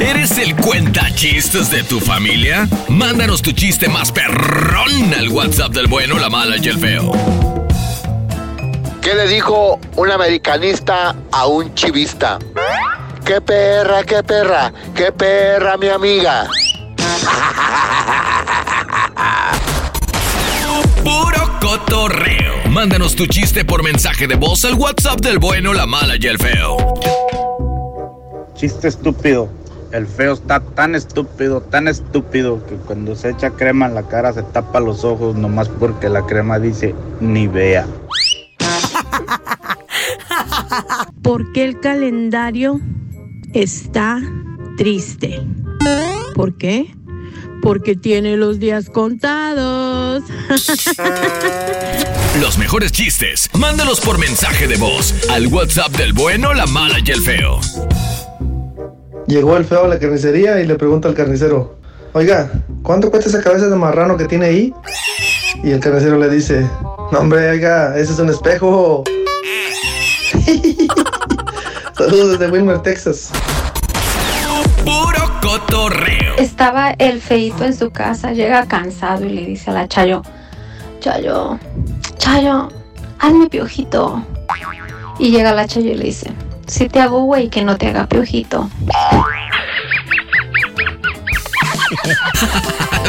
¿Eres el cuenta chistes de tu familia? Mándanos tu chiste más perrón al WhatsApp del bueno, la mala y el feo. ¿Qué le dijo un americanista a un chivista? ¡Qué perra, qué perra, qué perra, mi amiga! Puro cotorreo. Mándanos tu chiste por mensaje de voz al WhatsApp del bueno, la mala y el feo. Chiste estúpido. El feo está tan estúpido, tan estúpido que cuando se echa crema en la cara se tapa los ojos nomás porque la crema dice ni vea. ¿Por qué el calendario está triste? ¿Por qué? Porque tiene los días contados. Los mejores chistes, mándalos por mensaje de voz al WhatsApp del bueno, la mala y el feo. Llegó el feo a la carnicería y le pregunta al carnicero, oiga, ¿cuánto cuesta esa cabeza de marrano que tiene ahí? Y el carnicero le dice, no hombre, oiga, ese es un espejo. Saludos desde Wilmer, Texas. Puro cotorreo. Estaba el feito en su casa, llega cansado y le dice a la Chayo, Chayo, Chayo, hazme piojito. Y llega la Chayo y le dice, si te hago güey, que no te haga piojito.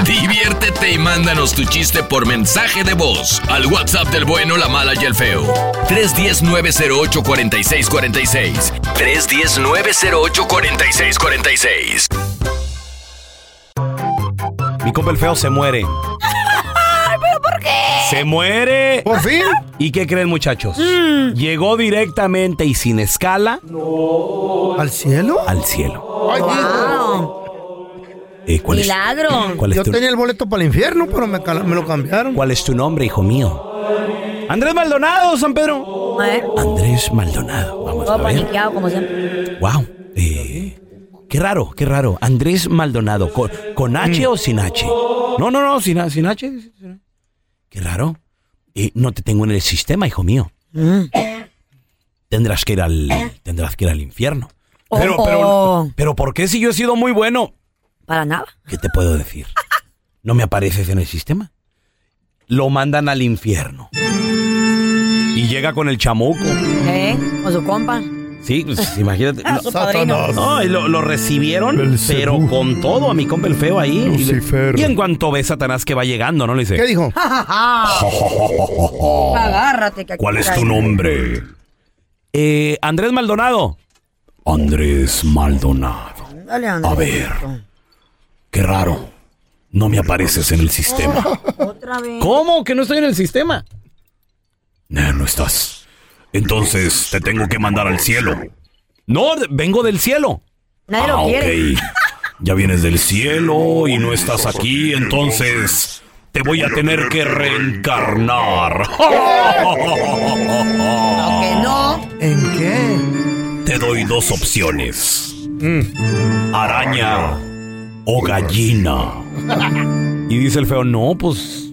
Diviértete y mándanos tu chiste por mensaje de voz al WhatsApp del bueno, la mala y el feo. 310-908-4646. 310-908-4646. Mi compa el feo se muere. ¡Se muere! ¿Por fin? ¿Y qué creen, muchachos? Mm. Llegó directamente y sin escala ¿Al cielo? al cielo. Ay, Wow. Eh, ¿cuál, es, Milagro. cuál es Yo tu, tenía el boleto para el infierno, pero me, lo cambiaron. cuál es tu nombre, hijo mío? Andrés Maldonado, San Pedro. ¿Eh? Andrés Maldonado. Vamos a ver. paniqueado, como siempre. Wow. Eh, qué raro, qué raro. Andrés Maldonado. ¿Con, con H o sin H? No, no, no, sin, sin H. Qué raro. Eh, no te tengo en el sistema, hijo mío. Mm. Tendrás que ir al, tendrás que ir al infierno. Oh, Pero, oh. pero, pero, ¿por qué si yo he sido muy bueno? Para nada. ¿Qué te puedo decir? No me apareces en el sistema. Lo mandan al infierno. Y llega con el chamuco. ¿Eh? Con su compa. Sí, pues, imagínate. No, y lo, lo recibieron, pero con todo a mi compa el feo ahí. Lucifer. y en cuanto ve Satanás que va llegando, ¿no? Le dice, ¿Qué dijo? Agárrate. Que aquí ¿cuál es tu nombre? Eh, Andrés Maldonado. Andrés Maldonado. Dale, Andrés. A ver. Qué raro. No me apareces en el sistema. Otra vez. ¿Cómo que no estoy en el sistema? No, no estás. Entonces te tengo que mandar al cielo. No, vengo del cielo. Nadie ah, lo quiere. ok. Ya vienes del cielo y no estás aquí, entonces te voy a tener que reencarnar. No, que no. ¿En qué? Te doy dos opciones. Araña o gallina. Y dice el feo, no, pues...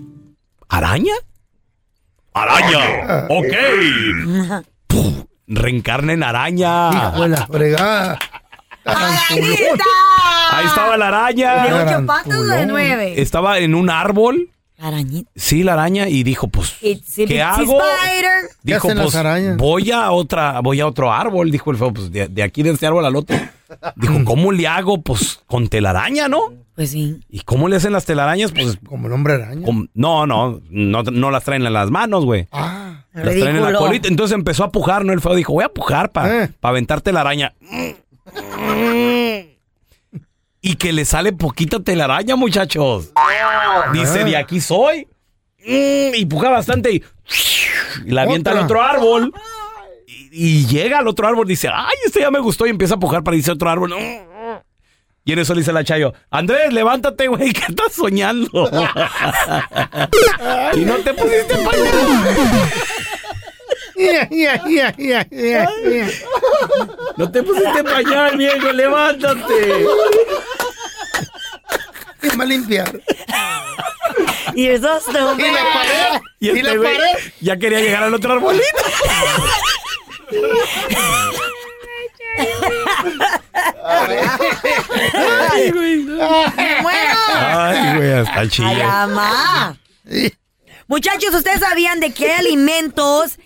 ¿Araña? ¡Araña! ¡Ok! Puf, Reencarna en araña. Hijo de la fregada. Tarantulón. Ahí estaba la ¿De araña. ocho patas o de nueve? Estaba en un árbol. Arañita. Sí, la araña. Y dijo, pues, It's a ¿qué hago? spider. ¿Qué Dijo, pues, voy a otra, voy a otro árbol, dijo el feo, pues de, de aquí de este árbol al otro. Dijo, ¿cómo le hago? Pues con telaraña, ¿no? Pues sí. ¿Y cómo le hacen las telarañas? Pues Como el hombre araña. con- no, no, no, no las traen en las manos, güey. Ah, Las traen en la colita. Entonces empezó a pujar, ¿no? El feo dijo, voy a pujar para Eh. aventarte la araña. Y que le sale poquita telaraña, muchachos. Dice, de aquí soy. Mm, Y puja bastante y, y la avienta al otro árbol. Y y llega al otro árbol, dice, ay, este ya me gustó y empieza a pujar para irse a otro árbol. Y en eso le dice la Chayo, Andrés, levántate, güey, que estás soñando. y no te pusiste pañal. No te pusiste pañal, viejo, levántate. ¿Quién va a limpiar? Y eso es ¿Y la pared? Y ¿Y este la güey pared? ya quería llegar al otro arbolito. Ay, güey. Bueno. Ay, güey, hasta el chile. Ay. Muchachos, ¿ustedes sabían de qué hay alimentos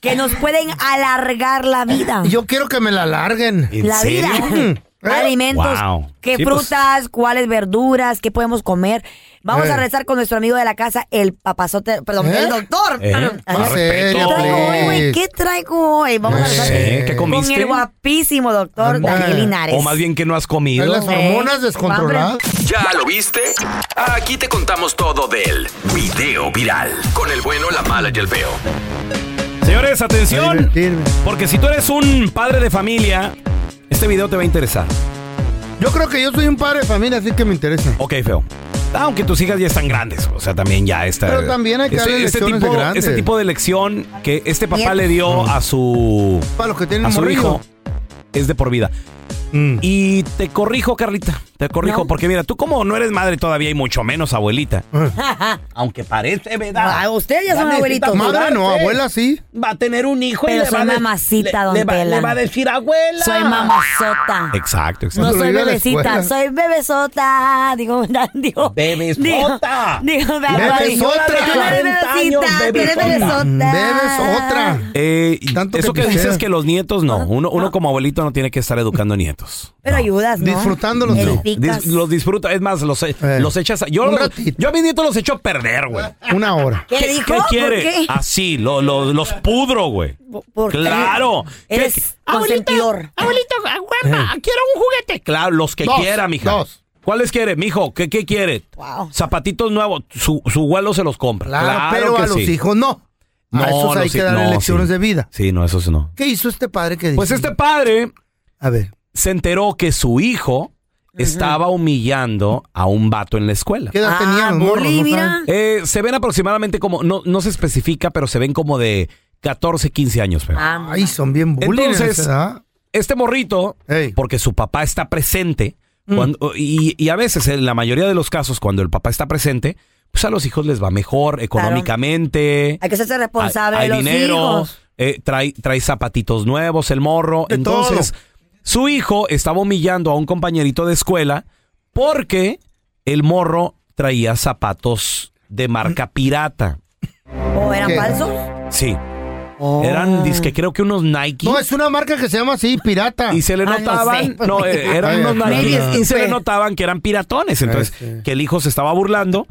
que nos pueden alargar la vida? Yo quiero que me la larguen. ¿En La serio? vida. Alimentos, Wow. qué Sí, pues. frutas, cuáles verduras, qué podemos comer. Vamos Eh. a rezar con nuestro amigo de la casa, el papazote, perdón, ¿Eh? el doctor. Eh, más ¿Qué traigo hoy, güey? ¿Qué traigo hoy? Vamos a rezar ¿qué con comiste? el guapísimo doctor. Daniel Linares. O más bien que no has comido. las hormonas Eh, descontroladas. ¿Ya lo viste? Aquí te contamos todo del video viral. Con el bueno, la mala y el feo. Señores, atención. Porque si tú eres un padre de familia, este video te va a interesar. Yo creo que yo soy un padre de familia, así que me interesa. Ok, feo. Aunque tus hijas ya están grandes, o sea, también ya está. Pero también hay que darle lecciones de tipo, grandes. Este tipo de lección que este papá Bien. le dio a su Para los que tienen a su morrillo. hijo es de por vida. Mm. Y te corrijo, Carlita, te corrijo, No. porque mira, tú como no eres madre todavía y mucho menos abuelita, aunque parece verdad. Ah, ustedes ya son abuelitos. Madre no, mudarse. abuela sí. Va a tener un hijo Pero y le soy va a de- mamacita, le- don le va- le va a decir abuela. Soy mamazota. Exacto, No exacto. Cuando soy a bebecita, soy bebesota. Digo, digo. Bebesota. Digo, digo, Bebesota. Tú no eres 40 años, bebecita, tú eres bebesota. bebesota. Bebes otra. Eh, eso que dices que los nietos no. Uno, uno como abuelito no tiene que estar educando nietos. Pero No. ayudas, ¿no? Disfrutándolos, no. Dis- los disfruta, es más, los, Eh, los echas. a- yo, un los- ratito. yo a mis nietos los echo a perder, güey. Una hora. ¿Qué, dijo? ¿Qué quiere? ¿Por qué? Así, lo- lo- los pudro, güey. ¿Por qué? Claro. Eres ¿Qué- consentidor. Abuelito, aguanta, quiero un juguete. Claro, los que Dos, quiera, mija. dos. ¿Cuáles quiere, mijo? ¿Qué, qué quiere? Wow. Zapatitos nuevos. Su, su abuelo se los compra. Claro, Claro, pero que a los sí. hijos no. No, a esos hay que darle no, lecciones sí. de vida. Sí, no, eso sí no. ¿Qué hizo este padre que dice? Pues este padre A ver. Se enteró que su hijo estaba humillando a un vato en la escuela. ¿Qué edad Ah, mira. saben? Eh, se ven aproximadamente como, no, no se especifica, pero se ven como de 14, 15 años. feo. Ah, Ay, son bien bullying en Entonces. Este morrito, Ey. porque su papá está presente, Mm. cuando- y, y a veces, en la mayoría de los casos, cuando el papá está presente, pues a los hijos les va mejor económicamente. Hay que hacerse responsable hay, de los dinero, hijos. eh, trae, trae zapatitos nuevos, el morro. De Entonces, su hijo estaba humillando a un compañerito de escuela porque el morro traía zapatos de marca pirata. ¿O eran ¿Qué? falsos? Sí. Oh. Eran, disque, creo que unos Nike. No, es una marca que se llama así, pirata. Y se le Ah, no notaban, sé. no, eh, eran unos Nike y se le notaban que eran piratones. Entonces, que el hijo se estaba burlando.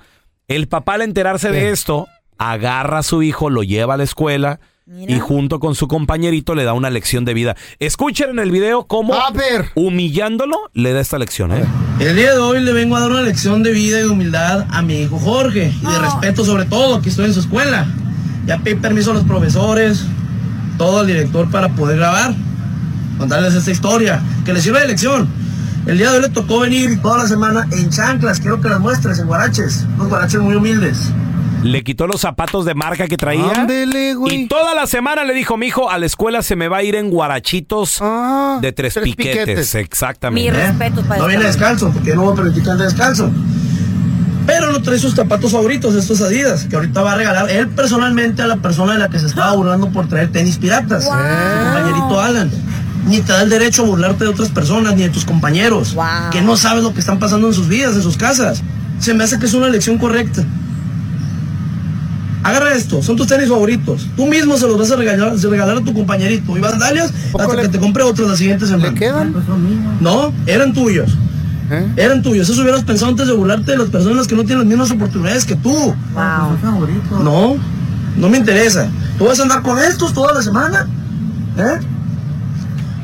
El papá, al enterarse de esto, agarra a su hijo, lo lleva a la escuela Mira. y junto con su compañerito le da una lección de vida. Escuchen en el video cómo, A ver. humillándolo, le da esta lección. ¿eh? El día de hoy le vengo a dar una lección de vida y de humildad a mi hijo Jorge y de respeto sobre todo, que estoy en su escuela. Ya pedí permiso a los profesores, todo el director para poder grabar, contarles esta historia, que les sirva de lección. El día de hoy le tocó venir toda la semana en chanclas, quiero que las muestres, en guaraches, unos guaraches muy humildes. Le quitó los zapatos de marca que traía. Ándele, güey. Y toda la semana le dijo, mijo, a la escuela se me va a ir en guarachitos Ah, de tres, piquetes. Mi Exactamente. respeto para No viene descalzo, porque yo no voy a permitir que ande descalzo. Pero no trae sus zapatos favoritos, estos Adidas, que ahorita va a regalar él personalmente a la persona de la que se estaba burlando por traer tenis piratas. Su compañerito Alan. Ni te da el derecho a burlarte de otras personas, ni de tus compañeros. Wow. Que no sabes lo que están pasando en sus vidas, en sus casas. Se me hace que es una lección correcta. Agarra esto, son tus tenis favoritos. Tú mismo se los vas a regalar, a regalar a tu compañerito. Y vas sandalias hasta le- que te compre otros la siguiente semana. ¿Le quedan? No, eran tuyos. ¿Eh? Eran tuyos. Eso hubieras pensado antes de burlarte de las personas que no tienen las mismas oportunidades que tú. Wow. No, no me interesa. ¿Tú vas a andar con estos toda la semana? ¿Eh?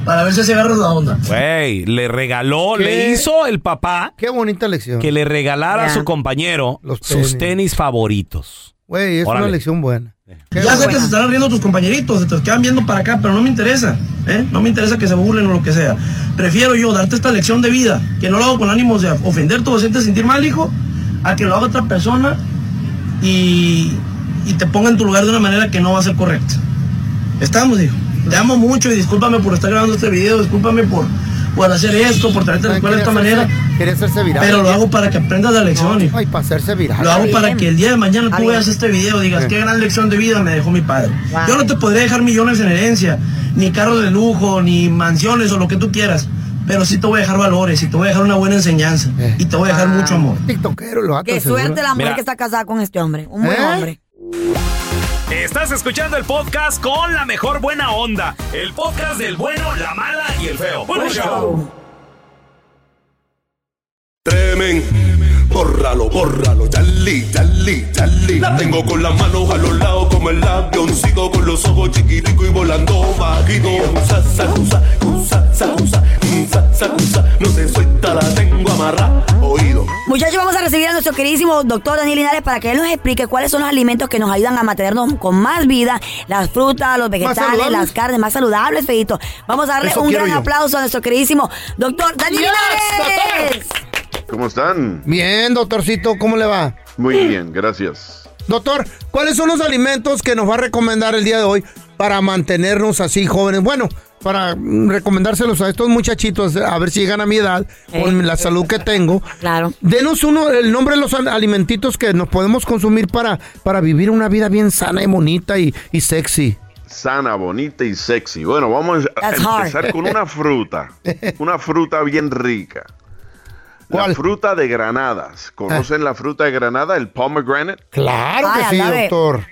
Para ver si se agarras la onda. Güey, le regaló, ¿Qué? le hizo el papá Qué bonita lección. que le regalara a su compañero Los sus tenis favoritos. Güey, es una lección buena. Qué Ya sé que se estarán riendo tus compañeritos, se te quedan viendo para acá, pero no me interesa, ¿eh? No me interesa que se burlen o lo que sea. Prefiero yo darte esta lección de vida, que no lo hago con ánimos de ofenderte o hacerte sentir mal, hijo, a que lo haga otra persona y, y te ponga en tu lugar de una manera que no va a ser correcta. Estamos, hijo. Te amo mucho y discúlpame por estar grabando este video, discúlpame por, por hacer esto, por traerte a la escuela de esta manera. hacerse viral. Pero lo hago para que aprendas la lección, hijo. Ay, para hacerse viral. Lo hago para que el día de mañana tú veas este video y digas, Sí. qué gran lección de vida me dejó mi padre. Wow. Yo no te podría dejar millones en herencia, ni carros de lujo, ni mansiones o lo que tú quieras. Pero sí te voy a dejar valores y te voy a dejar una buena enseñanza. Y te voy a dejar mucho amor. TikTokero, lo Qué suerte la mujer que está casada con este hombre. Un buen ¿Eh? hombre. Estás escuchando el podcast con la mejor buena onda. El podcast del bueno, la mala y el feo. Bueno, show. Tremen, bórralo, bórralo, Charlie, Charlie, Charlie. La tengo con las manos a los lados como el avioncito con los ojos chiquiticos y volando bajito. Usa, sacusa, usa, sacusa, usa, sacusa. No se suelta, la tengo amarrada. Muchachos, vamos a recibir a nuestro queridísimo doctor Daniel Linares para que él nos explique cuáles son los alimentos que nos ayudan a mantenernos con más vida, las frutas, los vegetales, las carnes más saludables, Feito. Vamos a darle Eso un gran yo. aplauso a nuestro queridísimo doctor Daniel Linares. ¿Cómo están? Bien, doctorcito, ¿cómo le va? Muy bien, gracias. Doctor, ¿cuáles son los alimentos que nos va a recomendar el día de hoy para mantenernos así jóvenes? Bueno, para recomendárselos a estos muchachitos, a ver si llegan a mi edad, con la salud que tengo. Claro. Denos uno, el nombre de los al- alimentitos que nos podemos consumir para, para vivir una vida bien sana y bonita y, y sexy. Sana, bonita y sexy. Bueno, vamos a That's empezar hard. con una fruta. Una fruta bien rica. La fruta de granadas. ¿Conocen la fruta de granada? El pomegranate. Claro que sí, doctor.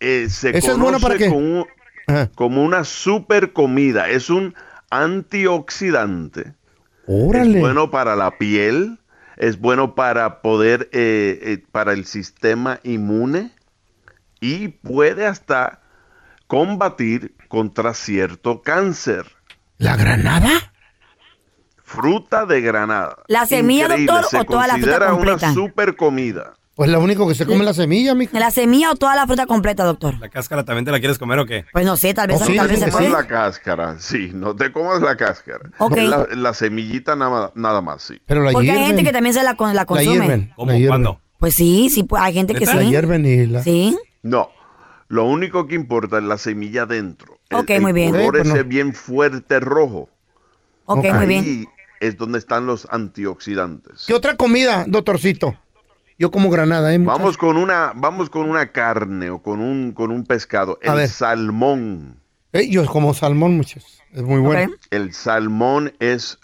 Eh, se ¿Ese es bueno para conoce qué? como, un- como una super comida. Es un antioxidante. Órale. Es bueno para la piel. Es bueno para poder, eh, eh, para el sistema inmune. Y puede hasta combatir contra cierto cáncer. ¿La granada? Fruta de granada. ¿La semilla, Increíble, doctor, se o toda la fruta completa? una super comida. Pues lo único que se come es la semilla, mija. ¿La semilla o toda la fruta completa, doctor? ¿La cáscara también te la quieres comer o qué? Pues no sé, tal vez, Oh, sí, tal vez se te comas puede. la cáscara, sí, no te comas la cáscara. Ok. La, la semillita nada, nada más, sí. Pero la Porque hay gente que también se la, con- la consume. hierven, ¿Cómo? la hierven. ¿Cuándo? Pues sí, sí, pues hay gente que La sí. hierven y la... Sí. No, lo único que importa es la semilla dentro. El- Ok, el muy bien. color Sí, pues ese no. bien fuerte rojo. Ok, muy bien. es donde están los antioxidantes. ¿Qué otra comida, doctorcito? Yo como granada, ¿eh? Vamos con una, vamos con una carne o con un, con un pescado. A El ver. salmón. Eh, yo como salmón, muchachos. Es muy bueno. El salmón es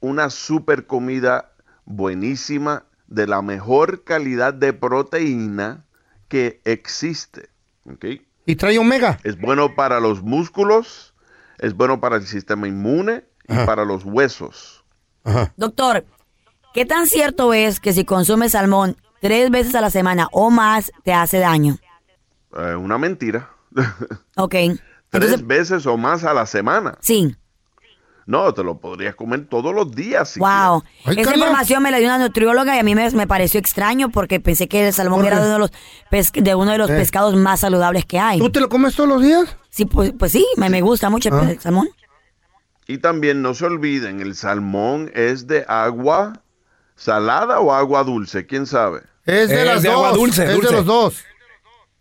una super comida buenísima de la mejor calidad de proteína que existe. ¿ok? ¿Y trae omega? Es bueno para los músculos, es bueno para el sistema inmune y Ajá. para los huesos. Doctor, ¿qué tan cierto es que si consumes salmón tres veces a la semana o más te hace daño? Eh, una mentira. Ok. Tres veces o más a la semana. Sí. No, te lo podrías comer todos los días. si Wow. Esa información me la dio una nutrióloga y a mí me, me pareció extraño porque pensé que el salmón ¿Por era uno de los, de uno de los Eh. pescados más saludables que hay. ¿Tú te lo comes todos los días? Sí, pues, pues sí, me, me gusta mucho el, Ah. el salmón. Y también no se olviden, el salmón es de agua salada o agua dulce, ¿quién sabe? Es de Es las de agua dos, dulce, es de los dos.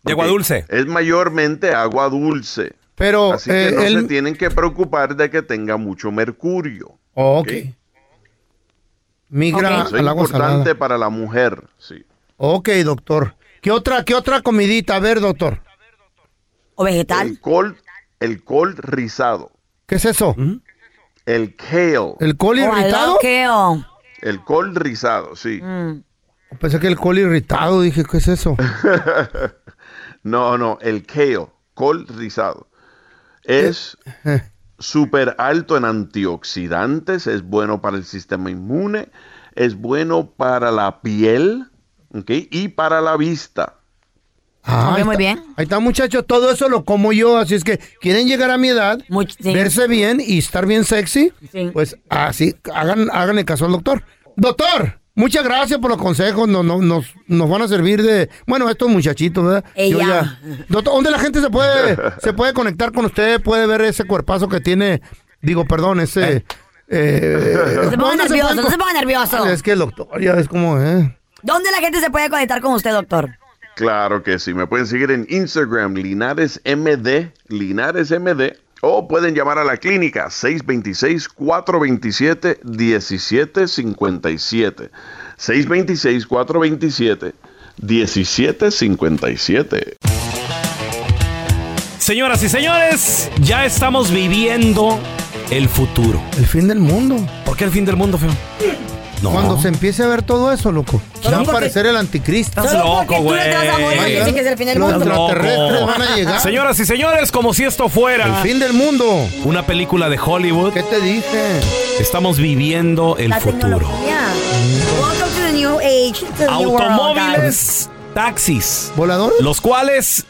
De agua dulce. Es mayormente agua dulce. Pero Así que eh, no se tienen que preocupar de que tenga mucho mercurio. Oh, ok. Migra Eso es al agua importante salada. para la mujer, sí. Ok, doctor. ¿Qué otra, qué otra comidita? A ver, doctor. ¿O vegetal? El col, el col rizado. ¿Qué es eso? El kale. ¿El col Oh, irritado? love kale. El col rizado, sí. Mm. Pensé que el col irritado. Dije, ¿qué es eso? No, no, el kale, col rizado. Es súper alto en antioxidantes, es bueno para el sistema inmune, es bueno para la piel ¿ok? y para la vista. Ah, ahí muy bien. Ahí está, muchachos. Todo eso lo como yo. Así es que, ¿quieren llegar a mi edad? Verse bien y estar bien sexy. Sí. Pues así, hagan, háganle caso al doctor. Doctor, Muchas gracias por los consejos, no, no, nos, nos van a servir de, bueno, estos muchachitos, ¿verdad? Yo Ella. ya- Doctor, ¿dónde la gente se puede, se puede conectar con usted? Puede ver ese cuerpazo que tiene, digo, perdón, ese... eh, No se ponga ¿dónde nervioso, no se ponga nervioso. Es que el doctor ya es como, ¿eh? ¿Dónde la gente se puede conectar con usted, doctor? Claro que sí. Me pueden seguir en Instagram, Linares MD, Linares MD. O pueden llamar a la clínica 626-427-1757. 626-427-1757. Señoras y señores, ya estamos viviendo el futuro. El fin del mundo. ¿Por qué el fin del mundo, feo? No. Cuando se empiece a ver todo eso, loco, va a aparecer el anticristo. Estás Solo loco, porque tú le güey. te vas a morir, Ay, dice que es el fin del los mundo. extraterrestres van a llegar. Señoras y señores, como si esto fuera El fin del mundo. una película de Hollywood, ¿Qué te dice? estamos viviendo el La futuro. tecnología. Welcome to the new age. to the new world, Automóviles, taxis, ¿Voladores? los cuales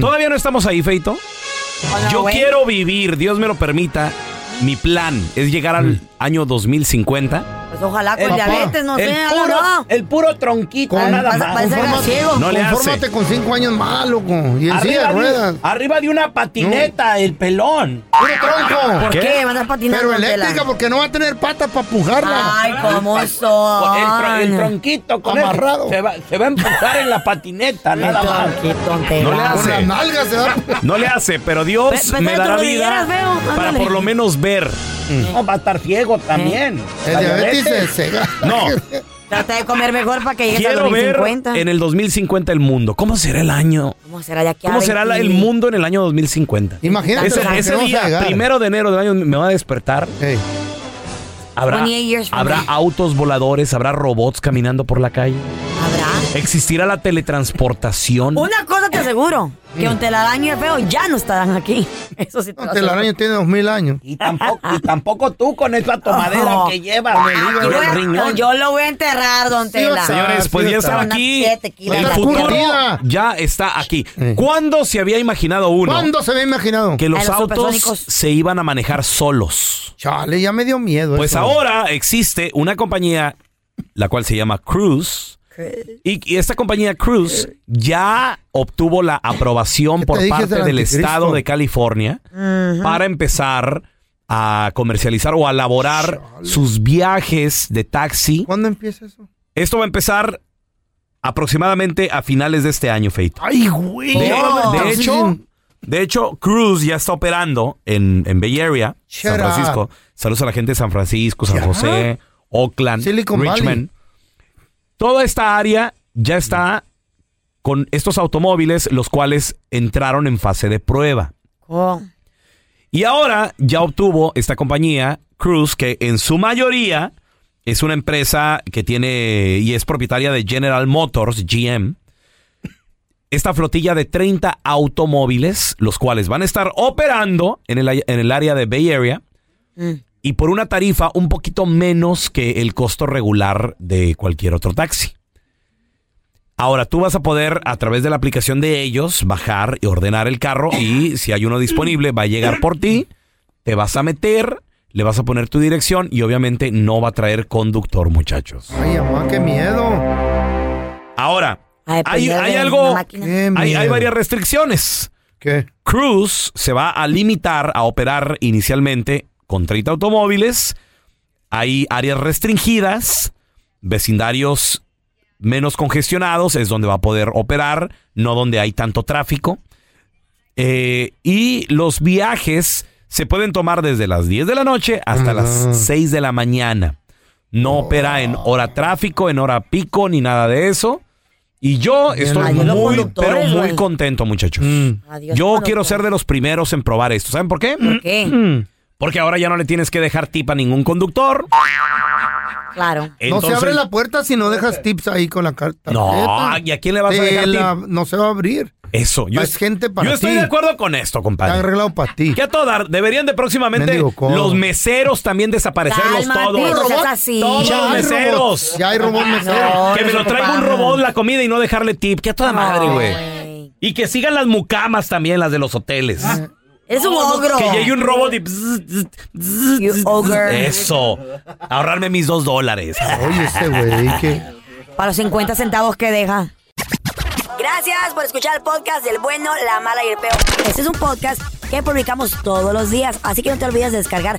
todavía no estamos ahí, Feito. no, Yo güey. quiero vivir, Dios me lo permita. Mi plan es llegar al año 2050. Pues ojalá con Papá, diabetes, no el sé. puro- no. El puro tronquito, Con- nada más. Confórmate. No le confórmate con cinco años más, loco. Y en silla de Arriba, ruedas. de, arriba de una patineta, el pelón. ¡Puro tronco! ¿Por ¿Qué? qué? Van a patinar Pero con tela. eléctrica porque no va a tener patas para pujarla. Ay, cómo El, son. tro- el tronquito con Amarrado. eso se va, se va a empujar en la patineta, nada más. No le Con hace. las nalgas se va. No le hace, pero Dios Pe- me dará vida para por lo menos ver. No, va a estar ciego también. El La diabetes. No, Trata de comer mejor para que llegues quiero ver 2050. en el 2050 el mundo. ¿Cómo será el año? ¿Cómo será de aquí a ¿Cómo será la- el 20? mundo en el año 2050? Imagínate. Ese, ¿por qué ese a día, primero de enero del año, me va a despertar. Habrá, 28 years from habrá autos voladores, habrá robots caminando por la calle. ¿Habrá? ¿Existirá la teletransportación? Una cosa aseguro, que un telaraño y feo ya no estarán aquí. Eso sí te lo telaraño tiene dos mil años. Y tampoco, y tampoco tú con esa tomadera Oh. que llevas. Aquí el voy a- riñón. yo lo voy a enterrar, don Sí, Tela. Señores, pues sí ya está. están aquí. El futuro ya está aquí. ¿Cuándo se había imaginado uno ¿Cuándo se había imaginado? que los, autos supersónicos. se iban a manejar solos? Chale, ya me dio miedo. Pues eso. ahora existe una compañía, la cual se llama Cruise. Y, y esta compañía Cruise ya obtuvo la aprobación ¿Qué por parte del estado de California para empezar a comercializar o a elaborar sus viajes de taxi. ¿Cuándo empieza eso? Esto va a empezar aproximadamente a finales de este año, Feito. Ay, güey. De, Oh. de hecho, de hecho, Cruise ya está operando en, en Bay Area, Shut San Francisco. up. Saludos a la gente de San Francisco, San. José, Oakland, Silicon Valley. Toda esta área ya está con estos automóviles, los cuales entraron en fase de prueba. Oh. Y ahora ya obtuvo esta compañía, Cruise, que en su mayoría es una empresa que tiene y es propietaria de General Motors, GM. Esta flotilla de 30 automóviles, los cuales van a estar operando en el, en el área de Bay Area Mm. Y por una tarifa un poquito menos que el costo regular de cualquier otro taxi. Ahora tú vas a poder a través de la aplicación de ellos bajar y ordenar el carro y si hay uno disponible va a llegar por ti, te vas a meter, le vas a poner tu dirección y obviamente no va a traer conductor, muchachos. Ay, mamá, qué miedo. Ahora, A hay, hay algo, hay, hay varias restricciones. ¿Qué? Cruise se va a limitar a operar inicialmente con 30 automóviles. Hay áreas restringidas, vecindarios menos congestionados, es donde va a poder operar, no donde hay tanto tráfico. Eh, y los viajes se pueden tomar desde las 10 de la noche hasta Oh las God. 6 de la mañana. No opera en hora tráfico, en hora pico, ni nada de eso. Y yo Bien, estoy muy, pero muy contento, muchachos. Mm. Adiós, Yo quiero ser de los primeros en probar esto. ¿Saben por qué? ¿Por qué? Porque ahora ya no le tienes que dejar tip a ningún conductor. Claro. no se abre la puerta si no dejas tips ahí con la carta. No, ¿y a quién le vas a dejar tip? No se va a abrir. Eso, yo, Es gente para yo estoy ti. de acuerdo con esto, Está compadre. arreglado para ti. Que a todo dar, deberían de próximamente Mendigo los meseros también desaparecerlos Cálmate, todos. no seas así. Todos Ya los hay meseros. robots. Ya hay robots meseros. No, que me lo traiga un robot la comida y no dejarle tip. Que a toda madre, No, güey. güey. Y que sigan las mucamas también, las de los hoteles. Eres un ogro. Que llegue un robot y... bzz, bzz, bzz, You bzz, ogre. Eso. Ahorrarme mis dos dólares. Oye, este güey, que... Para los 50 centavos que deja. Gracias por escuchar el podcast del bueno, la mala y el peor. Este es un podcast que publicamos todos los días, así que no te olvides de descargar